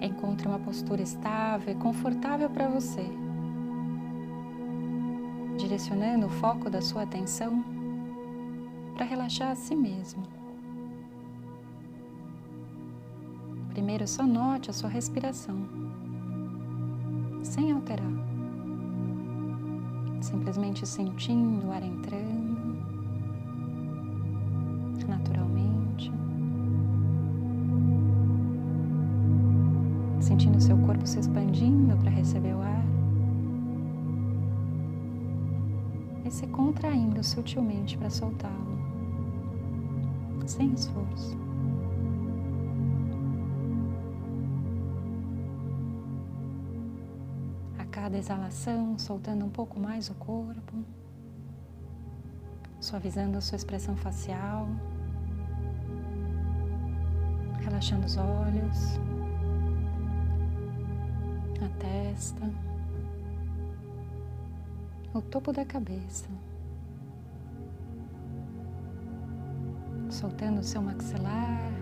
Encontre uma postura estável e confortável para você, direcionando o foco da sua atenção para relaxar a si mesmo. Primeiro, só note a sua respiração, sem alterar, simplesmente sentindo o ar entrando se expandindo para receber o ar e se contraindo sutilmente para soltá-lo, sem esforço. A cada exalação, soltando um pouco mais o corpo, suavizando a sua expressão facial, relaxando os olhos a testa, o topo da cabeça, soltando o seu maxilar,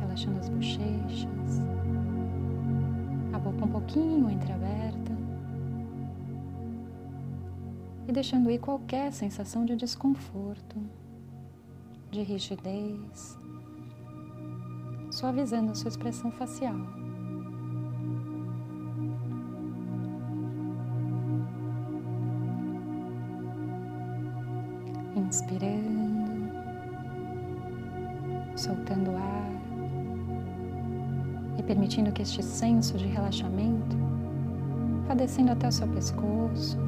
relaxando as bochechas, a boca um pouquinho entreaberta e deixando ir qualquer sensação de desconforto, de rigidez, suavizando a sua expressão facial. Inspirando, soltando o ar e permitindo que este senso de relaxamento vá descendo até o seu pescoço,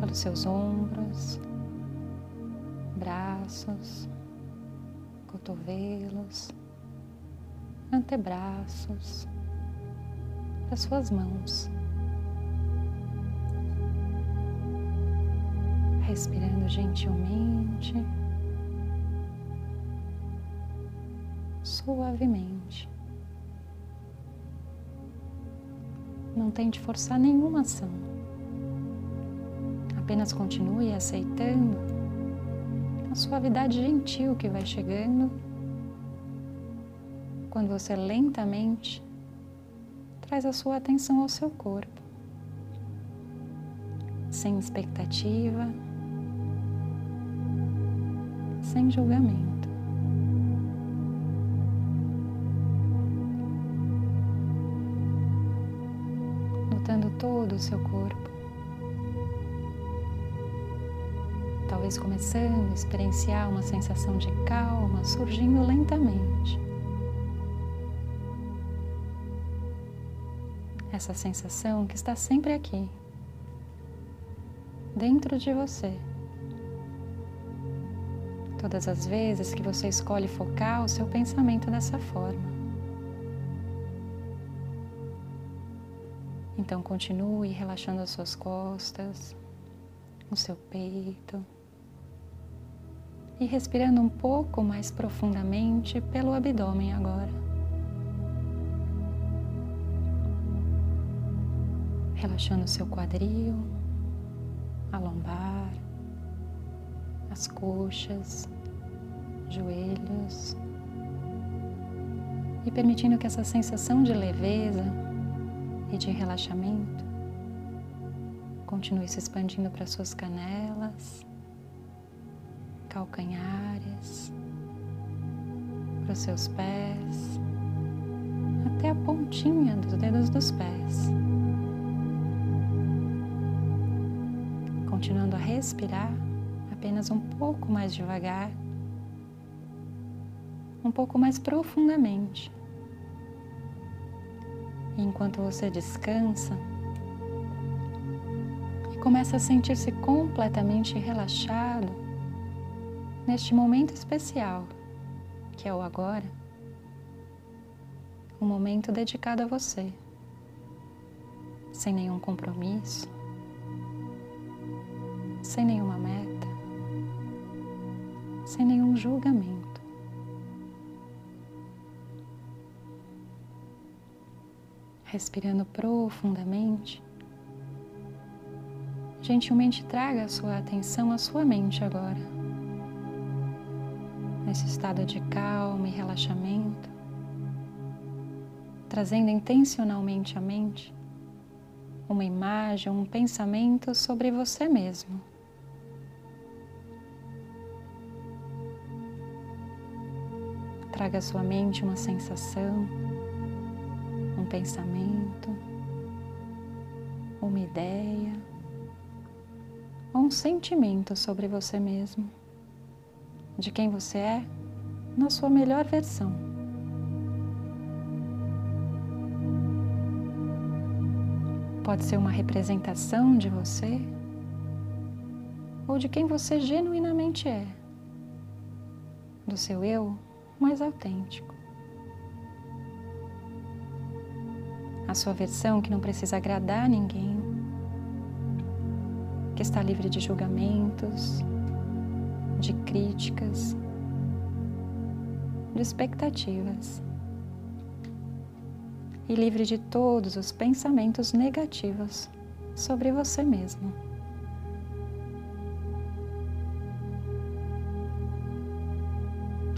pelos seus ombros, braços, cotovelos, antebraços, as suas mãos. Respirando gentilmente, suavemente. Não tente forçar nenhuma ação. Apenas continue aceitando a suavidade gentil que vai chegando quando você lentamente traz a sua atenção ao seu corpo, sem expectativa sem julgamento. Notando todo o seu corpo. Talvez começando a experienciar uma sensação de calma surgindo lentamente. Essa sensação que está sempre aqui, dentro de você todas as vezes que você escolhe focar o seu pensamento dessa forma. Então continue relaxando as suas costas, o seu peito e respirando um pouco mais profundamente pelo abdômen agora. Relaxando o seu quadril, a lombar, as coxas, joelhos e permitindo que essa sensação de leveza e de relaxamento continue se expandindo para suas canelas, calcanhares, para os seus pés, até a pontinha dos dedos dos pés. Continuando a respirar apenas um pouco mais devagar um pouco mais profundamente. E enquanto você descansa e começa a sentir-se completamente relaxado neste momento especial, que é o agora, um momento dedicado a você, sem nenhum compromisso, sem nenhuma meta, sem nenhum julgamento. respirando profundamente, gentilmente traga a sua atenção à sua mente agora. Nesse estado de calma e relaxamento, trazendo intencionalmente à mente uma imagem, um pensamento sobre você mesmo. Traga à sua mente uma sensação, um pensamento, uma ideia ou um sentimento sobre você mesmo, de quem você é na sua melhor versão. Pode ser uma representação de você ou de quem você genuinamente é, do seu eu mais autêntico. A sua versão que não precisa agradar ninguém, que está livre de julgamentos, de críticas, de expectativas e livre de todos os pensamentos negativos sobre você mesmo.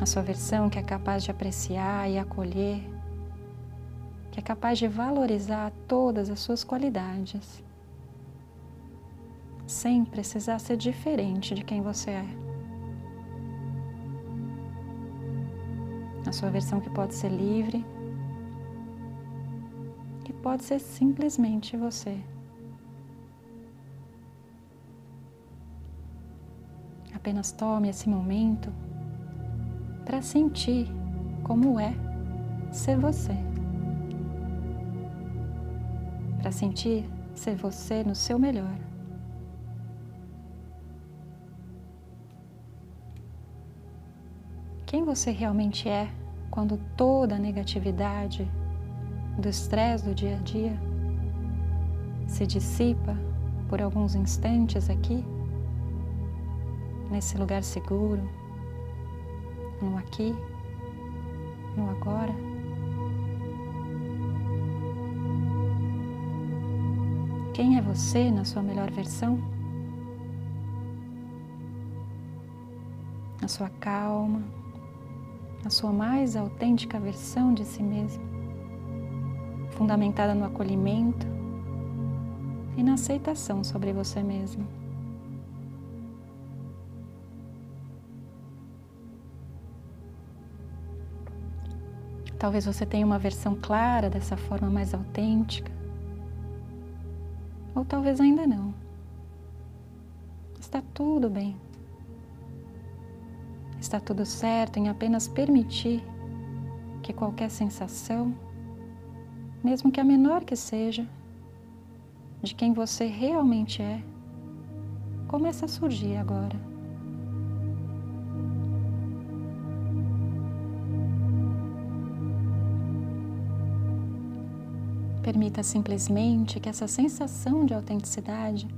A sua versão que é capaz de apreciar e acolher, que é capaz de valorizar todas as suas qualidades, sem precisar ser diferente de quem você é. A sua versão que pode ser livre, que pode ser simplesmente você. Apenas tome esse momento para sentir como é ser você. Para sentir ser você no seu melhor. Quem você realmente é quando toda a negatividade do estresse do dia a dia se dissipa por alguns instantes aqui, nesse lugar seguro no aqui, no agora. Quem é você na sua melhor versão? Na sua calma, na sua mais autêntica versão de si mesmo, fundamentada no acolhimento e na aceitação sobre você mesmo. Talvez você tenha uma versão clara dessa forma mais autêntica. Ou talvez ainda não. Está tudo bem. Está tudo certo em apenas permitir que qualquer sensação, mesmo que a menor que seja, de quem você realmente é, comece a surgir agora. Permita simplesmente que essa sensação de autenticidade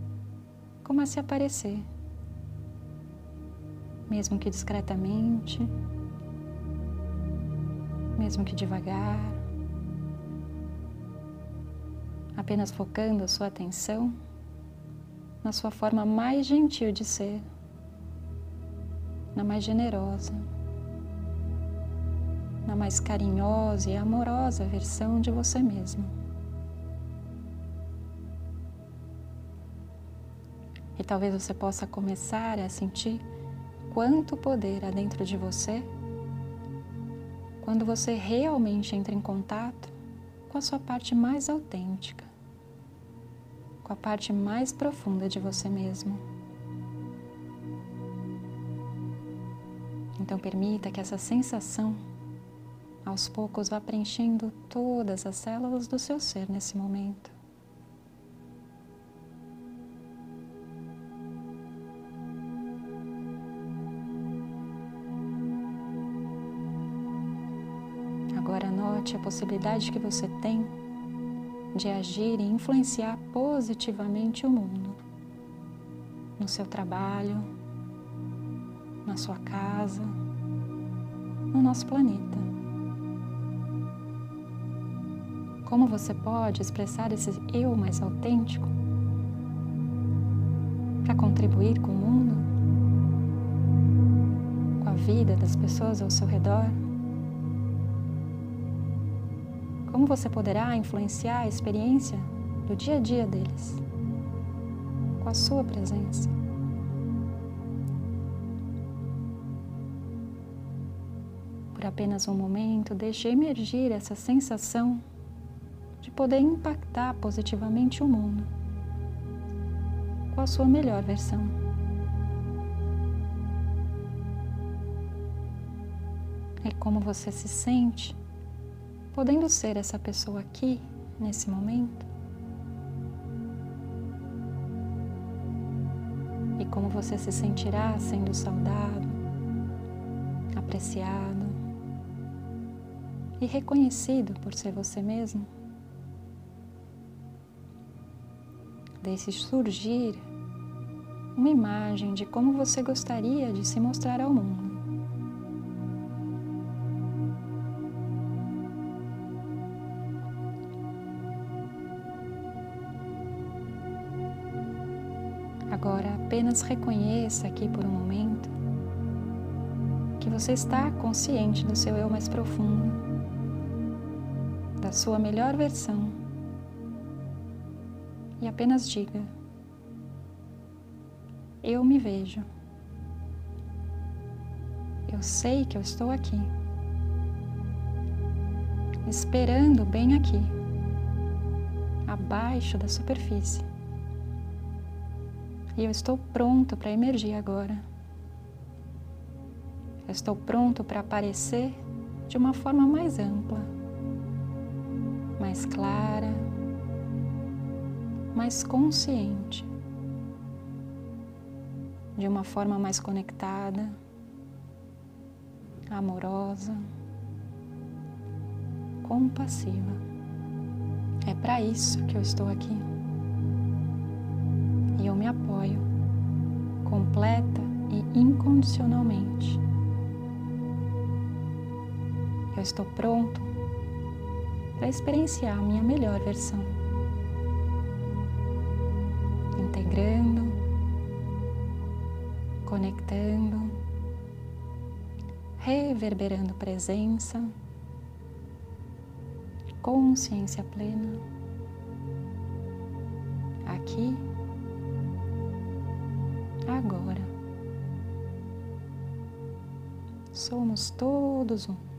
comece a aparecer, mesmo que discretamente, mesmo que devagar, apenas focando a sua atenção na sua forma mais gentil de ser, na mais generosa, na mais carinhosa e amorosa versão de você mesmo. E talvez você possa começar a sentir quanto poder há dentro de você quando você realmente entra em contato com a sua parte mais autêntica, com a parte mais profunda de você mesmo. Então, permita que essa sensação, aos poucos, vá preenchendo todas as células do seu ser nesse momento. Note a possibilidade que você tem de agir e influenciar positivamente o mundo, no seu trabalho, na sua casa, no nosso planeta. Como você pode expressar esse eu mais autêntico para contribuir com o mundo, com a vida das pessoas ao seu redor? Como você poderá influenciar a experiência do dia a dia deles com a sua presença? Por apenas um momento, deixe emergir essa sensação de poder impactar positivamente o mundo com a sua melhor versão. É como você se sente podendo ser essa pessoa aqui, nesse momento. E como você se sentirá sendo saudado, apreciado e reconhecido por ser você mesmo. Deixe surgir uma imagem de como você gostaria de se mostrar ao mundo. Agora apenas reconheça aqui por um momento que você está consciente do seu eu mais profundo, da sua melhor versão. E apenas diga: Eu me vejo. Eu sei que eu estou aqui, esperando bem aqui, abaixo da superfície. E eu estou pronto para emergir agora. Eu estou pronto para aparecer de uma forma mais ampla, mais clara, mais consciente, de uma forma mais conectada, amorosa, compassiva. É para isso que eu estou aqui e eu me apoio completa e incondicionalmente. Eu estou pronto para experienciar a minha melhor versão, integrando, conectando, reverberando presença, consciência plena, aqui agora. Somos todos um.